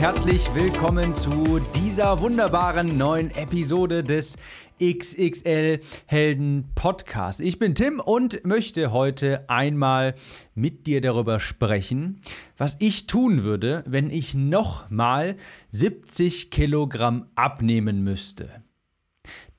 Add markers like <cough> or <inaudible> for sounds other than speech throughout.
Herzlich willkommen zu dieser wunderbaren neuen Episode des XXL Helden Podcast. Ich bin Tim und möchte heute einmal mit dir darüber sprechen, was ich tun würde, wenn ich nochmal 70 Kilogramm abnehmen müsste.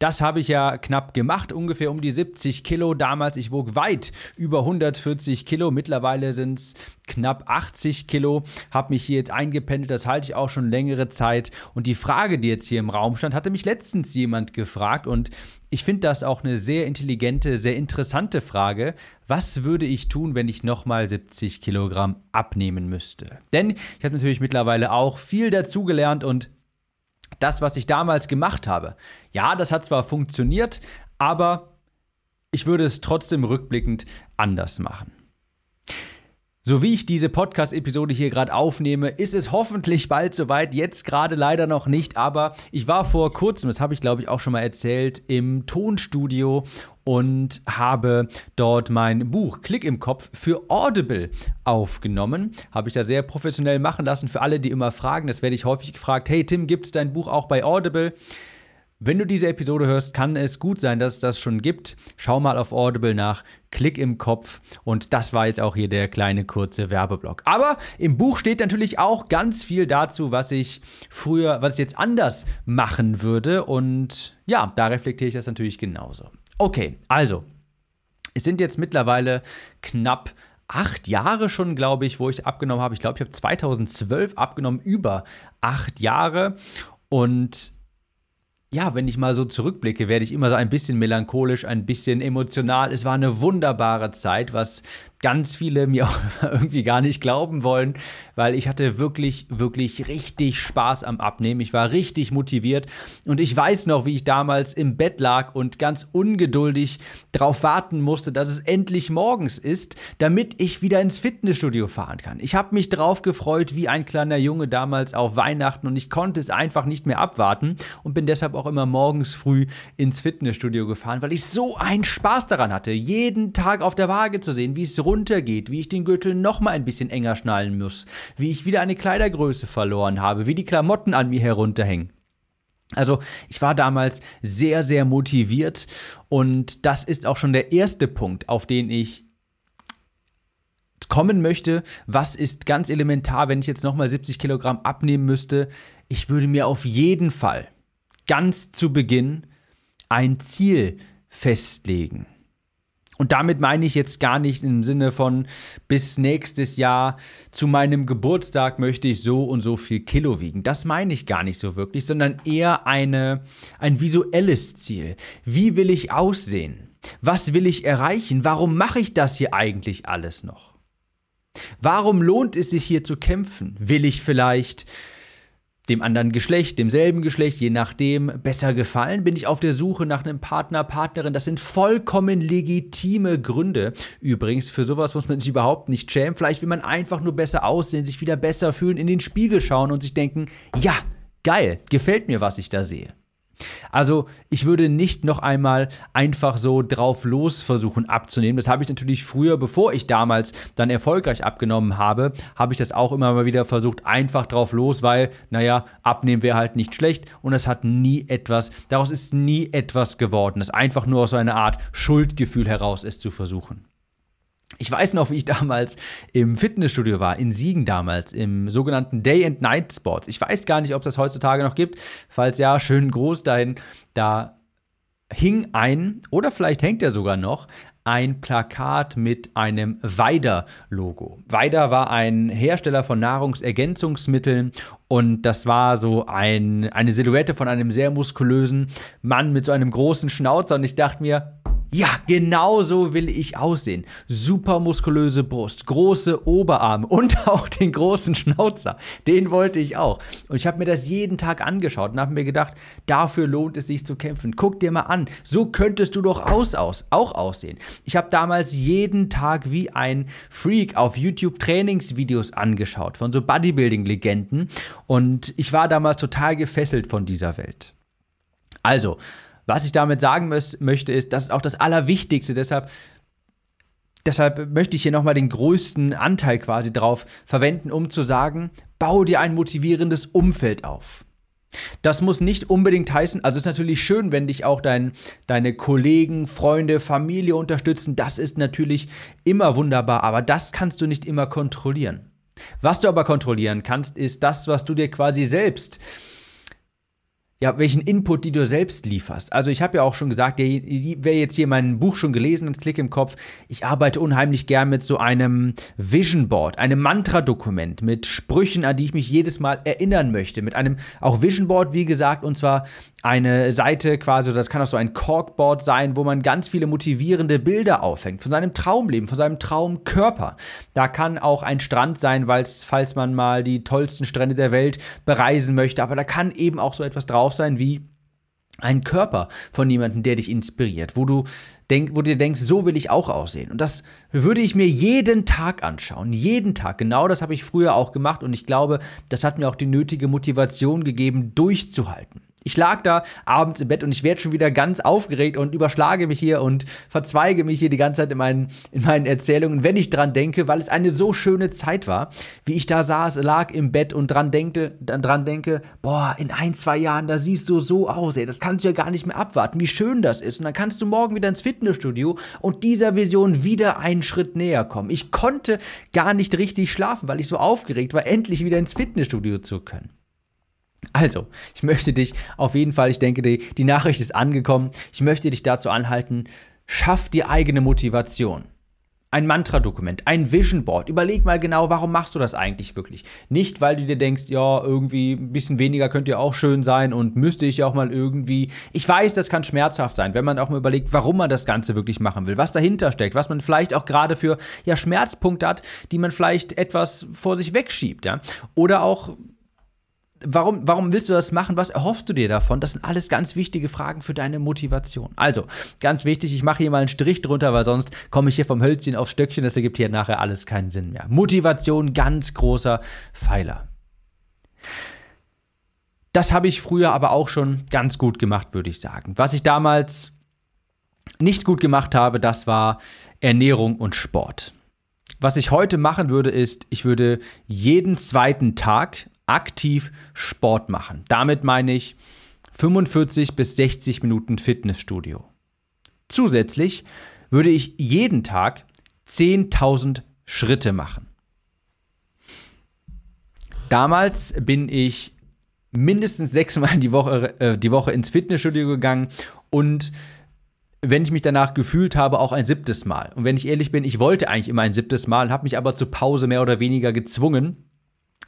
Das habe ich ja knapp gemacht, ungefähr um die 70 Kilo damals. Ich wog weit über 140 Kilo. Mittlerweile sind es knapp 80 Kilo. Habe mich hier jetzt eingependelt. Das halte ich auch schon längere Zeit. Und die Frage, die jetzt hier im Raum stand, hatte mich letztens jemand gefragt. Und ich finde das auch eine sehr intelligente, sehr interessante Frage. Was würde ich tun, wenn ich nochmal 70 Kilogramm abnehmen müsste? Denn ich habe natürlich mittlerweile auch viel dazugelernt und das, was ich damals gemacht habe, ja, das hat zwar funktioniert, aber ich würde es trotzdem rückblickend anders machen. So wie ich diese Podcast-Episode hier gerade aufnehme, ist es hoffentlich bald soweit. Jetzt gerade leider noch nicht, aber ich war vor kurzem, das habe ich glaube ich auch schon mal erzählt, im Tonstudio und habe dort mein Buch Klick im Kopf für Audible aufgenommen. Habe ich da sehr professionell machen lassen. Für alle, die immer fragen, das werde ich häufig gefragt: Hey Tim, gibt es dein Buch auch bei Audible? Wenn du diese Episode hörst, kann es gut sein, dass es das schon gibt. Schau mal auf Audible nach, klick im Kopf und das war jetzt auch hier der kleine kurze Werbeblock. Aber im Buch steht natürlich auch ganz viel dazu, was ich früher, was ich jetzt anders machen würde und ja, da reflektiere ich das natürlich genauso. Okay, also, es sind jetzt mittlerweile knapp acht Jahre schon, glaube ich, wo ich abgenommen habe. Ich glaube, ich habe 2012 abgenommen, über acht Jahre und ja, wenn ich mal so zurückblicke, werde ich immer so ein bisschen melancholisch, ein bisschen emotional. Es war eine wunderbare Zeit, was ganz viele mir <laughs> auch irgendwie gar nicht glauben wollen, weil ich hatte wirklich, wirklich richtig Spaß am Abnehmen. Ich war richtig motiviert und ich weiß noch, wie ich damals im Bett lag und ganz ungeduldig darauf warten musste, dass es endlich morgens ist, damit ich wieder ins Fitnessstudio fahren kann. Ich habe mich drauf gefreut wie ein kleiner Junge damals auf Weihnachten und ich konnte es einfach nicht mehr abwarten und bin deshalb auch immer morgens früh ins Fitnessstudio gefahren, weil ich so einen Spaß daran hatte, jeden Tag auf der Waage zu sehen, wie es runtergeht, wie ich den Gürtel noch mal ein bisschen enger schnallen muss, wie ich wieder eine Kleidergröße verloren habe, wie die Klamotten an mir herunterhängen. Also ich war damals sehr, sehr motiviert und das ist auch schon der erste Punkt, auf den ich kommen möchte. Was ist ganz elementar, wenn ich jetzt nochmal 70 Kilogramm abnehmen müsste? Ich würde mir auf jeden Fall ganz zu Beginn ein Ziel festlegen. Und damit meine ich jetzt gar nicht im Sinne von bis nächstes Jahr zu meinem Geburtstag möchte ich so und so viel Kilo wiegen. Das meine ich gar nicht so wirklich, sondern eher eine, ein visuelles Ziel. Wie will ich aussehen? Was will ich erreichen? Warum mache ich das hier eigentlich alles noch? Warum lohnt es sich hier zu kämpfen? Will ich vielleicht dem anderen Geschlecht, demselben Geschlecht, je nachdem, besser gefallen? Bin ich auf der Suche nach einem Partner, Partnerin? Das sind vollkommen legitime Gründe. Übrigens, für sowas muss man sich überhaupt nicht schämen. Vielleicht will man einfach nur besser aussehen, sich wieder besser fühlen, in den Spiegel schauen und sich denken, ja, geil, gefällt mir, was ich da sehe. Also ich würde nicht noch einmal einfach so drauf los versuchen abzunehmen. Das habe ich natürlich früher, bevor ich damals dann erfolgreich abgenommen habe, habe ich das auch immer mal wieder versucht, einfach drauf los, weil, naja, abnehmen wäre halt nicht schlecht und es hat nie etwas, daraus ist nie etwas geworden. Das einfach nur aus so einer Art Schuldgefühl heraus es zu versuchen. Ich weiß noch, wie ich damals im Fitnessstudio war, in Siegen damals, im sogenannten Day and Night Sports. Ich weiß gar nicht, ob es das heutzutage noch gibt. Falls ja, schön groß dahin. Da hing ein, oder vielleicht hängt er sogar noch, ein Plakat mit einem Weider-Logo. Weider war ein Hersteller von Nahrungsergänzungsmitteln und das war so ein, eine Silhouette von einem sehr muskulösen Mann mit so einem großen Schnauzer und ich dachte mir, Ja, genau so will ich aussehen. Super muskulöse Brust, große Oberarme und <laughs> auch den großen Schnauzer. Den wollte ich auch. Und ich habe mir das jeden Tag angeschaut und habe mir gedacht, dafür lohnt es sich zu kämpfen. Guck dir mal an, so könntest du doch aus, aus, auch aussehen. Ich habe damals jeden Tag wie ein Freak auf YouTube Trainingsvideos angeschaut von so Bodybuilding-Legenden und ich war damals total gefesselt von dieser Welt. Also, was ich damit sagen möchte, ist, das ist auch das Allerwichtigste. Deshalb, deshalb möchte ich hier nochmal den größten Anteil quasi drauf verwenden, um zu sagen, bau dir ein motivierendes Umfeld auf. Das muss nicht unbedingt heißen, also es ist natürlich schön, wenn dich auch dein, deine Kollegen, Freunde, Familie unterstützen. Das ist natürlich immer wunderbar, aber das kannst du nicht immer kontrollieren. Was du aber kontrollieren kannst, ist das, was du dir quasi selbst ja, welchen Input, die du selbst lieferst. Also ich habe ja auch schon gesagt, wer jetzt hier mein Buch schon gelesen hat, Klick im Kopf, ich arbeite unheimlich gern mit so einem Vision Board, einem Mantra-Dokument mit Sprüchen, an die ich mich jedes Mal erinnern möchte. Mit einem auch Vision Board, wie gesagt, und zwar eine Seite quasi, das kann auch so ein Corkboard sein, wo man ganz viele motivierende Bilder aufhängt, von seinem Traumleben, von seinem Traumkörper. Da kann auch ein Strand sein, falls man mal die tollsten Strände der Welt bereisen möchte, aber da kann eben auch so etwas drauf sein wie ein Körper von jemandem, der dich inspiriert, wo du denk, wo du dir denkst, so will ich auch aussehen. Und das würde ich mir jeden Tag anschauen, jeden Tag. Genau das habe ich früher auch gemacht und ich glaube, das hat mir auch die nötige Motivation gegeben, durchzuhalten. Ich lag da abends im Bett und ich werde schon wieder ganz aufgeregt und überschlage mich hier und verzweige mich hier die ganze Zeit in meinen, in meinen Erzählungen, wenn ich dran denke, weil es eine so schöne Zeit war, wie ich da saß, lag im Bett und dran denke, dran denke, boah, in ein, zwei Jahren, da siehst du so aus, ey, das kannst du ja gar nicht mehr abwarten, wie schön das ist. Und dann kannst du morgen wieder ins Fitnessstudio und dieser Vision wieder einen Schritt näher kommen. Ich konnte gar nicht richtig schlafen, weil ich so aufgeregt war, endlich wieder ins Fitnessstudio zu können. Also, ich möchte dich auf jeden Fall, ich denke, die, die Nachricht ist angekommen. Ich möchte dich dazu anhalten, schaff die eigene Motivation. Ein Mantra-Dokument, ein Vision Board. Überleg mal genau, warum machst du das eigentlich wirklich? Nicht, weil du dir denkst, ja, irgendwie ein bisschen weniger könnte ja auch schön sein und müsste ich ja auch mal irgendwie. Ich weiß, das kann schmerzhaft sein, wenn man auch mal überlegt, warum man das Ganze wirklich machen will, was dahinter steckt, was man vielleicht auch gerade für ja, Schmerzpunkte hat, die man vielleicht etwas vor sich wegschiebt, ja. Oder auch Warum, warum willst du das machen? Was erhoffst du dir davon? Das sind alles ganz wichtige Fragen für deine Motivation. Also, ganz wichtig, ich mache hier mal einen Strich drunter, weil sonst komme ich hier vom Hölzchen aufs Stöckchen. Das ergibt hier nachher alles keinen Sinn mehr. Motivation, ganz großer Pfeiler. Das habe ich früher aber auch schon ganz gut gemacht, würde ich sagen. Was ich damals nicht gut gemacht habe, das war Ernährung und Sport. Was ich heute machen würde, ist, ich würde jeden zweiten Tag aktiv Sport machen. Damit meine ich 45 bis 60 Minuten Fitnessstudio. Zusätzlich würde ich jeden Tag 10.000 Schritte machen. Damals bin ich mindestens sechsmal die Woche, äh, die Woche ins Fitnessstudio gegangen und wenn ich mich danach gefühlt habe, auch ein siebtes Mal. Und wenn ich ehrlich bin, ich wollte eigentlich immer ein siebtes Mal, habe mich aber zur Pause mehr oder weniger gezwungen,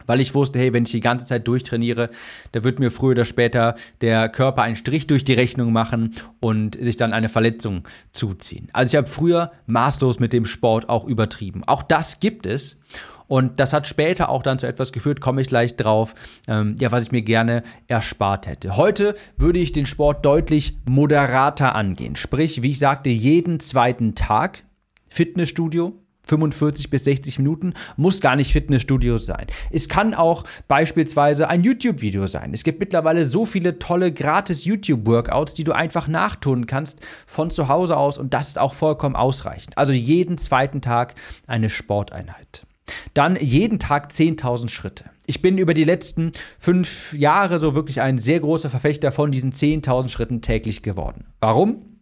weil ich wusste, hey, wenn ich die ganze Zeit durchtrainiere, da wird mir früher oder später der Körper einen Strich durch die Rechnung machen und sich dann eine Verletzung zuziehen. Also ich habe früher maßlos mit dem Sport auch übertrieben. Auch das gibt es. Und das hat später auch dann zu etwas geführt, komme ich gleich drauf, ähm, ja, was ich mir gerne erspart hätte. Heute würde ich den Sport deutlich moderater angehen. Sprich, wie ich sagte, jeden zweiten Tag Fitnessstudio, 45 bis 60 Minuten, muss gar nicht Fitnessstudio sein. Es kann auch beispielsweise ein YouTube-Video sein. Es gibt mittlerweile so viele tolle gratis YouTube-Workouts, die du einfach nachtun kannst von zu Hause aus und das ist auch vollkommen ausreichend. Also jeden zweiten Tag eine Sporteinheit. Dann jeden Tag 10.000 Schritte. Ich bin über die letzten fünf Jahre so wirklich ein sehr großer Verfechter von diesen 10.000 Schritten täglich geworden. Warum?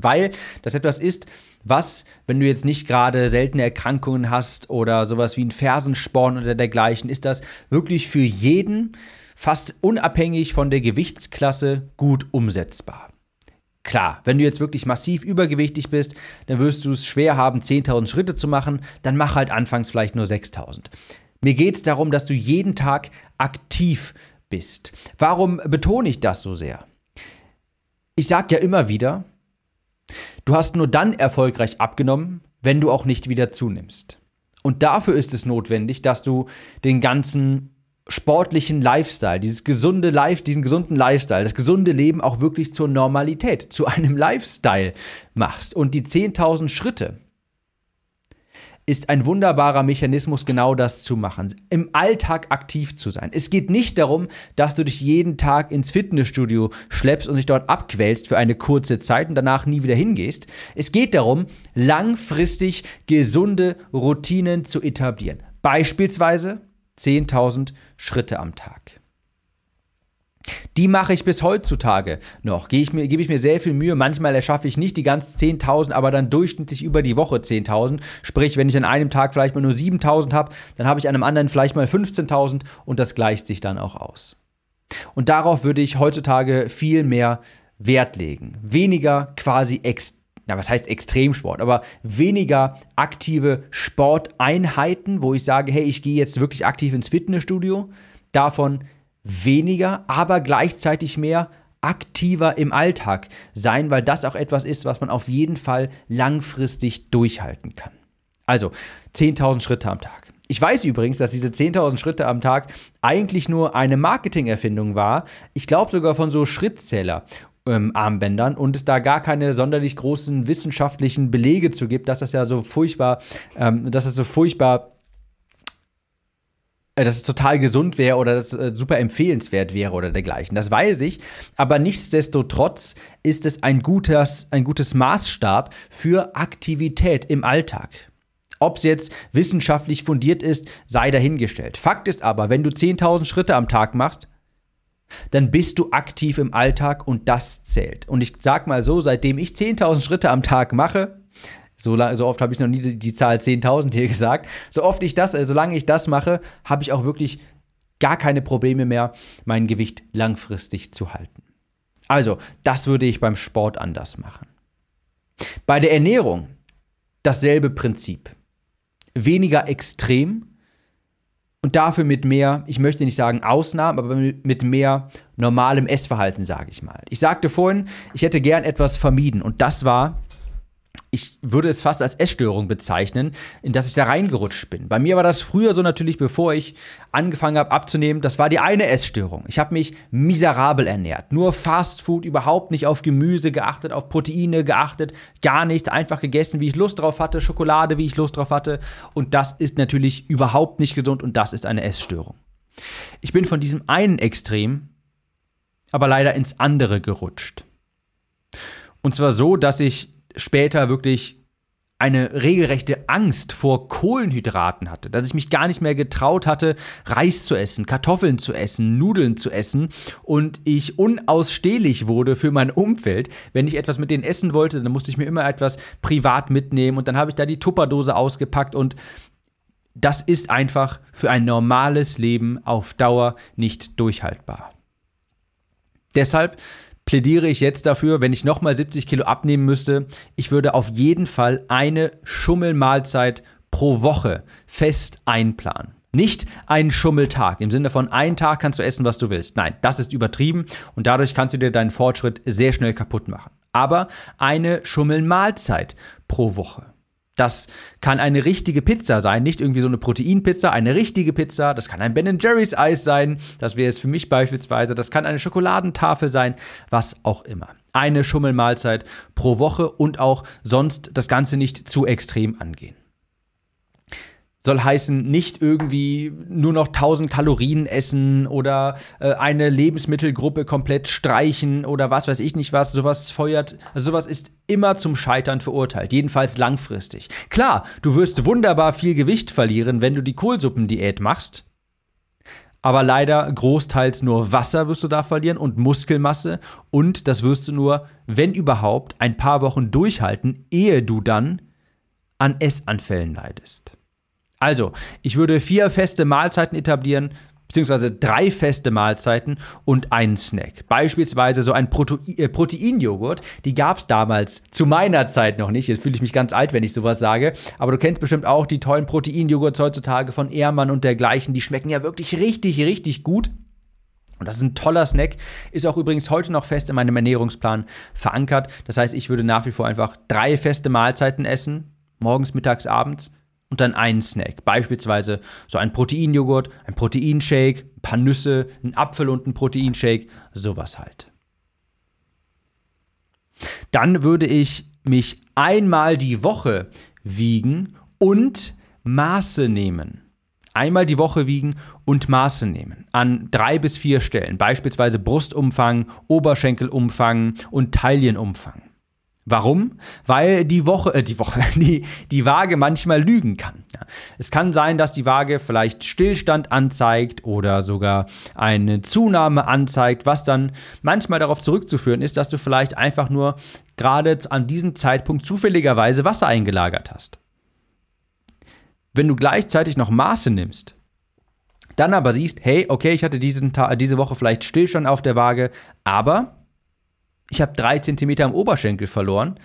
Weil das etwas ist, was, wenn du jetzt nicht gerade seltene Erkrankungen hast oder sowas wie ein Fersensporn oder dergleichen, ist das wirklich für jeden, fast unabhängig von der Gewichtsklasse, gut umsetzbar. Klar, wenn du jetzt wirklich massiv übergewichtig bist, dann wirst du es schwer haben, 10.000 Schritte zu machen, dann mach halt anfangs vielleicht nur 6.000. Mir geht es darum, dass du jeden Tag aktiv bist. Warum betone ich das so sehr? Ich sage ja immer wieder, Du hast nur dann erfolgreich abgenommen, wenn du auch nicht wieder zunimmst. Und dafür ist es notwendig, dass du den ganzen sportlichen Lifestyle, dieses gesunde Life, diesen gesunden Lifestyle, das gesunde Leben auch wirklich zur Normalität, zu einem Lifestyle machst. Und die 10.000 Schritte, ist ein wunderbarer Mechanismus, genau das zu machen. Im Alltag aktiv zu sein. Es geht nicht darum, dass du dich jeden Tag ins Fitnessstudio schleppst und dich dort abquälst für eine kurze Zeit und danach nie wieder hingehst. Es geht darum, langfristig gesunde Routinen zu etablieren. Beispielsweise 10.000 Schritte am Tag. Die mache ich bis heutzutage noch. Gebe ich, mir, gebe ich mir sehr viel Mühe. Manchmal erschaffe ich nicht die ganz 10.000, aber dann durchschnittlich über die Woche 10.000. Sprich, wenn ich an einem Tag vielleicht mal nur 7.000 habe, dann habe ich an einem anderen vielleicht mal 15.000 und das gleicht sich dann auch aus. Und darauf würde ich heutzutage viel mehr Wert legen. Weniger quasi ex na, was heißt Extremsport, aber weniger aktive Sporteinheiten, wo ich sage, hey, ich gehe jetzt wirklich aktiv ins Fitnessstudio. Davon weniger, aber gleichzeitig mehr aktiver im Alltag sein, weil das auch etwas ist, was man auf jeden Fall langfristig durchhalten kann. Also 10.000 Schritte am Tag. Ich weiß übrigens, dass diese 10.000 Schritte am Tag eigentlich nur eine Marketingerfindung war. Ich glaube sogar von so Schrittzähler. Ähm, Armbändern und es da gar keine sonderlich großen wissenschaftlichen Belege zu gibt, dass das ja so furchtbar, ähm, dass es so furchtbar dass es total gesund wäre oder dass es äh, super empfehlenswert wäre oder dergleichen. Das weiß ich. Aber nichtsdestotrotz ist es ein, gutes, ein gutes Maßstab für Aktivität im Alltag. Ob es jetzt wissenschaftlich fundiert ist, sei dahingestellt. Fakt ist aber, wenn du 10.000 Schritte am Tag machst, dann bist du aktiv im Alltag und das zählt. Und ich sag mal so, seitdem ich 10.000 Schritte am Tag mache, so, so oft habe ich noch nie die, die Zahl 10.000 hier <laughs> gesagt. So oft ich das, äh, solange ich das mache, habe ich auch wirklich gar keine Probleme mehr, mein Gewicht langfristig zu halten. Also, das würde ich beim Sport anders machen. Bei der Ernährung dasselbe Prinzip. Weniger extrem und dafür mit mehr, ich möchte nicht sagen Ausnahmen, aber mit mehr normalem Essverhalten, sage ich mal. Ich sagte vorhin, ich hätte gern etwas vermieden und das war ich würde es fast als Essstörung bezeichnen, in das ich da reingerutscht bin. Bei mir war das früher so natürlich, bevor ich angefangen habe abzunehmen, das war die eine Essstörung. Ich habe mich miserabel ernährt. Nur Fast Food, überhaupt nicht auf Gemüse geachtet, auf Proteine geachtet, gar nichts, einfach gegessen, wie ich Lust drauf hatte, Schokolade, wie ich Lust drauf hatte. Und das ist natürlich überhaupt nicht gesund und das ist eine Essstörung. Ich bin von diesem einen Extrem aber leider ins andere gerutscht. Und zwar so, dass ich später wirklich eine regelrechte Angst vor Kohlenhydraten hatte, dass ich mich gar nicht mehr getraut hatte, Reis zu essen, Kartoffeln zu essen, Nudeln zu essen und ich unausstehlich wurde für mein Umfeld. Wenn ich etwas mit denen essen wollte, dann musste ich mir immer etwas privat mitnehmen und dann habe ich da die Tupperdose ausgepackt und das ist einfach für ein normales Leben auf Dauer nicht durchhaltbar. Deshalb plädiere ich jetzt dafür, wenn ich nochmal 70 Kilo abnehmen müsste, ich würde auf jeden Fall eine Schummelmahlzeit pro Woche fest einplanen. Nicht einen Schummeltag im Sinne von einen Tag kannst du essen, was du willst. Nein, das ist übertrieben und dadurch kannst du dir deinen Fortschritt sehr schnell kaputt machen. Aber eine Schummelmahlzeit pro Woche. Das kann eine richtige Pizza sein, nicht irgendwie so eine Proteinpizza, eine richtige Pizza. Das kann ein Ben Jerry's Eis sein, das wäre es für mich beispielsweise. Das kann eine Schokoladentafel sein, was auch immer. Eine Schummelmahlzeit pro Woche und auch sonst das Ganze nicht zu extrem angehen soll heißen, nicht irgendwie nur noch 1000 Kalorien essen oder äh, eine Lebensmittelgruppe komplett streichen oder was weiß ich nicht was. Sowas feuert, also sowas ist immer zum Scheitern verurteilt, jedenfalls langfristig. Klar, du wirst wunderbar viel Gewicht verlieren, wenn du die Kohlsuppendiät machst. Aber leider großteils nur Wasser wirst du da verlieren und Muskelmasse. Und das wirst du nur, wenn überhaupt, ein paar Wochen durchhalten, ehe du dann an Essanfällen leidest. Also, ich würde vier feste Mahlzeiten etablieren, beziehungsweise drei feste Mahlzeiten und einen Snack. Beispielsweise so ein Prote äh, Proteinjoghurt, die gab es damals zu meiner Zeit noch nicht. Jetzt fühle ich mich ganz alt, wenn ich sowas sage. Aber du kennst bestimmt auch die tollen Proteinjoghurts heutzutage von Ehrmann und dergleichen. Die schmecken ja wirklich richtig, richtig gut. Und das ist ein toller Snack, ist auch übrigens heute noch fest in meinem Ernährungsplan verankert. Das heißt, ich würde nach wie vor einfach drei feste Mahlzeiten essen, morgens, mittags, abends und dann einen Snack. Beispielsweise so ein Proteinjoghurt, ein Proteinshake, ein paar Nüsse, ein Apfel und ein Proteinshake, sowas halt. Dann würde ich mich einmal die Woche wiegen und Maße nehmen. Einmal die Woche wiegen und Maße nehmen. An drei bis vier Stellen. Beispielsweise Brustumfang, Oberschenkelumfang und Taillenumfang. Warum? Weil die Woche, äh, die Woche, <laughs> die, die Waage manchmal lügen kann. Ja. Es kann sein, dass die Waage vielleicht Stillstand anzeigt oder sogar eine Zunahme anzeigt, was dann manchmal darauf zurückzuführen ist, dass du vielleicht einfach nur gerade an diesem Zeitpunkt zufälligerweise Wasser eingelagert hast. Wenn du gleichzeitig noch Maße nimmst, dann aber siehst, hey, okay, ich hatte diesen diese Woche vielleicht Stillstand auf der Waage, aber ich habe drei Zentimeter am Oberschenkel verloren,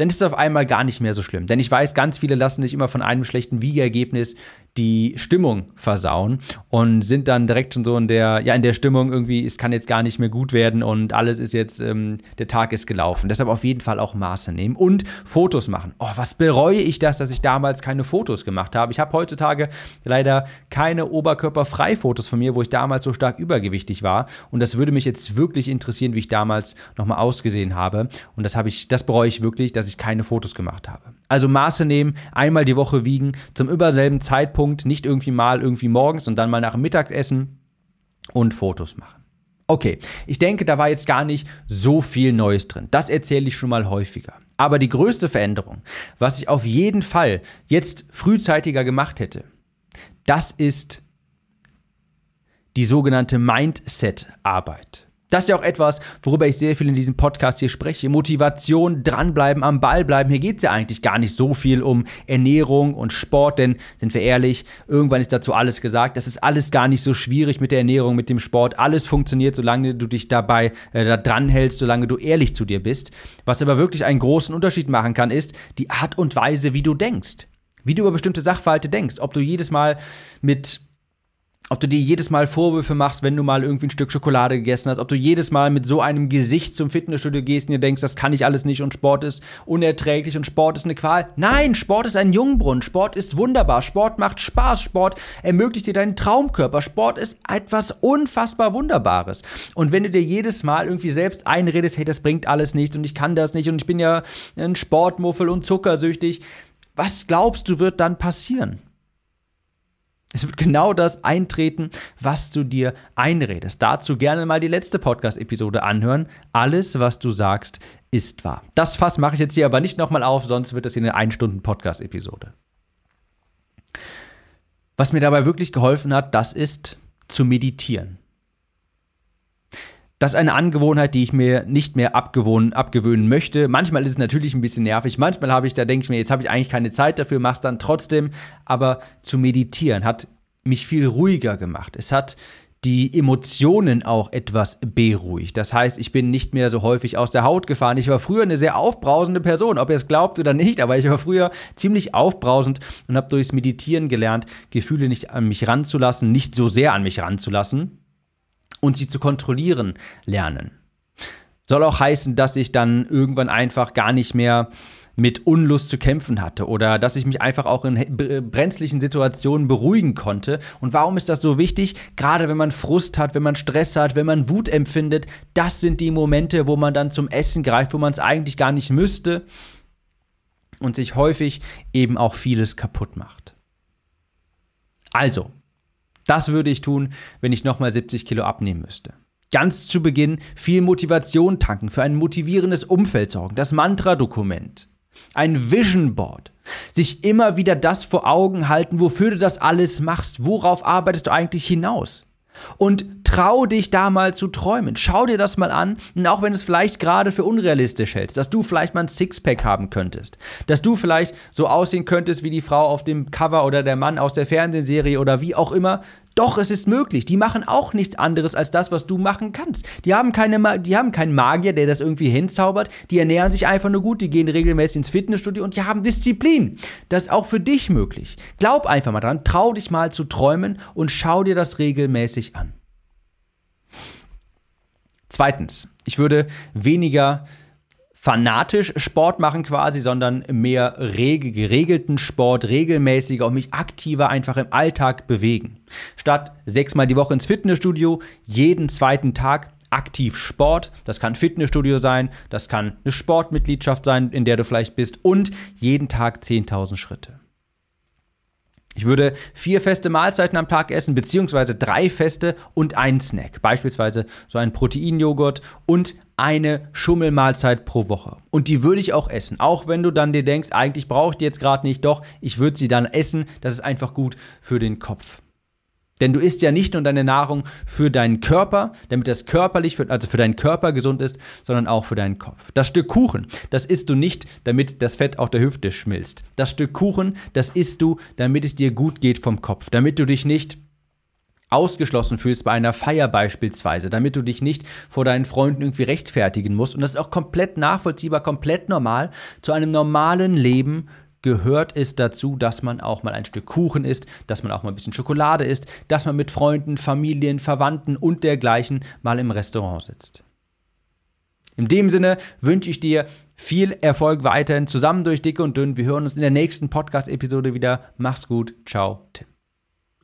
dann ist es auf einmal gar nicht mehr so schlimm. Denn ich weiß, ganz viele lassen sich immer von einem schlechten Wiegergebnis die Stimmung versauen und sind dann direkt schon so in der, ja, in der Stimmung irgendwie, es kann jetzt gar nicht mehr gut werden und alles ist jetzt, ähm, der Tag ist gelaufen. Deshalb auf jeden Fall auch Maße nehmen und Fotos machen. Oh, was bereue ich das, dass ich damals keine Fotos gemacht habe. Ich habe heutzutage leider keine Oberkörperfrei-Fotos von mir, wo ich damals so stark übergewichtig war. Und das würde mich jetzt wirklich interessieren, wie ich damals nochmal ausgesehen habe. Und das habe ich, das bereue ich wirklich, dass ich keine Fotos gemacht habe. Also Maße nehmen, einmal die Woche wiegen, zum überselben Zeitpunkt, nicht irgendwie mal irgendwie morgens und dann mal nach dem Mittagessen und Fotos machen. Okay, ich denke, da war jetzt gar nicht so viel Neues drin. Das erzähle ich schon mal häufiger. Aber die größte Veränderung, was ich auf jeden Fall jetzt frühzeitiger gemacht hätte, das ist die sogenannte Mindset-Arbeit. Das ist ja auch etwas, worüber ich sehr viel in diesem Podcast hier spreche. Motivation, dranbleiben, am Ball bleiben. Hier geht es ja eigentlich gar nicht so viel um Ernährung und Sport, denn sind wir ehrlich, irgendwann ist dazu alles gesagt. Das ist alles gar nicht so schwierig mit der Ernährung, mit dem Sport. Alles funktioniert, solange du dich dabei äh, da dran hältst, solange du ehrlich zu dir bist. Was aber wirklich einen großen Unterschied machen kann, ist die Art und Weise, wie du denkst. Wie du über bestimmte Sachverhalte denkst. Ob du jedes Mal mit ob du dir jedes Mal Vorwürfe machst, wenn du mal irgendwie ein Stück Schokolade gegessen hast, ob du jedes Mal mit so einem Gesicht zum Fitnessstudio gehst und dir denkst, das kann ich alles nicht und Sport ist unerträglich und Sport ist eine Qual. Nein, Sport ist ein Jungbrunnen, Sport ist wunderbar, Sport macht Spaß, Sport ermöglicht dir deinen Traumkörper, Sport ist etwas unfassbar Wunderbares. Und wenn du dir jedes Mal irgendwie selbst einredest, hey, das bringt alles nichts und ich kann das nicht und ich bin ja ein Sportmuffel und zuckersüchtig, was glaubst du wird dann passieren? Es wird genau das eintreten, was du dir einredest. Dazu gerne mal die letzte Podcast-Episode anhören. Alles, was du sagst, ist wahr. Das Fass mache ich jetzt hier aber nicht nochmal auf, sonst wird das hier eine 1-Stunden-Podcast-Episode. Was mir dabei wirklich geholfen hat, das ist zu meditieren. Das ist eine Angewohnheit, die ich mir nicht mehr abgewohnen, abgewöhnen möchte. Manchmal ist es natürlich ein bisschen nervig. Manchmal habe ich, da denke ich mir, jetzt habe ich eigentlich keine Zeit dafür, mach's dann trotzdem. Aber zu meditieren hat mich viel ruhiger gemacht. Es hat die Emotionen auch etwas beruhigt. Das heißt, ich bin nicht mehr so häufig aus der Haut gefahren. Ich war früher eine sehr aufbrausende Person, ob ihr es glaubt oder nicht, aber ich war früher ziemlich aufbrausend und habe durchs Meditieren gelernt, Gefühle nicht an mich ranzulassen, nicht so sehr an mich ranzulassen und sie zu kontrollieren lernen. Soll auch heißen, dass ich dann irgendwann einfach gar nicht mehr mit Unlust zu kämpfen hatte oder dass ich mich einfach auch in brenzlichen Situationen beruhigen konnte. Und warum ist das so wichtig? Gerade wenn man Frust hat, wenn man Stress hat, wenn man Wut empfindet, das sind die Momente, wo man dann zum Essen greift, wo man es eigentlich gar nicht müsste und sich häufig eben auch vieles kaputt macht. Also, das würde ich tun, wenn ich nochmal 70 Kilo abnehmen müsste. Ganz zu Beginn viel Motivation tanken, für ein motivierendes Umfeld sorgen, das Mantra-Dokument, ein Vision Board, sich immer wieder das vor Augen halten, wofür du das alles machst, worauf arbeitest du eigentlich hinaus. Und trau dich da mal zu träumen. Schau dir das mal an. Und auch wenn es vielleicht gerade für unrealistisch hältst, dass du vielleicht mal ein Sixpack haben könntest. Dass du vielleicht so aussehen könntest wie die Frau auf dem Cover oder der Mann aus der Fernsehserie oder wie auch immer. Doch, es ist möglich. Die machen auch nichts anderes als das, was du machen kannst. Die haben, keine, die haben keinen Magier, der das irgendwie hinzaubert. Die ernähren sich einfach nur gut, die gehen regelmäßig ins Fitnessstudio und die haben Disziplin. Das ist auch für dich möglich. Glaub einfach mal dran, trau dich mal zu träumen und schau dir das regelmäßig an. Zweitens, ich würde weniger fanatisch Sport machen quasi, sondern mehr rege, geregelten Sport, regelmäßiger und mich aktiver einfach im Alltag bewegen. Statt sechsmal die Woche ins Fitnessstudio, jeden zweiten Tag aktiv Sport. Das kann Fitnessstudio sein, das kann eine Sportmitgliedschaft sein, in der du vielleicht bist und jeden Tag 10.000 Schritte. Ich würde vier feste Mahlzeiten am Tag essen, beziehungsweise drei feste und einen Snack. Beispielsweise so einen Proteinjoghurt und eine Schummelmahlzeit pro Woche. Und die würde ich auch essen. Auch wenn du dann dir denkst, eigentlich brauche ich die jetzt gerade nicht, doch, ich würde sie dann essen. Das ist einfach gut für den Kopf. Denn du isst ja nicht nur deine Nahrung für deinen Körper, damit das körperlich, also für deinen Körper gesund ist, sondern auch für deinen Kopf. Das Stück Kuchen, das isst du nicht, damit das Fett auf der Hüfte schmilzt. Das Stück Kuchen, das isst du, damit es dir gut geht vom Kopf, damit du dich nicht ausgeschlossen fühlst bei einer Feier beispielsweise, damit du dich nicht vor deinen Freunden irgendwie rechtfertigen musst. Und das ist auch komplett nachvollziehbar, komplett normal. Zu einem normalen Leben gehört es dazu, dass man auch mal ein Stück Kuchen isst, dass man auch mal ein bisschen Schokolade isst, dass man mit Freunden, Familien, Verwandten und dergleichen mal im Restaurant sitzt. In dem Sinne wünsche ich dir viel Erfolg weiterhin zusammen durch Dicke und Dünn. Wir hören uns in der nächsten Podcast-Episode wieder. Mach's gut. Ciao, Tim.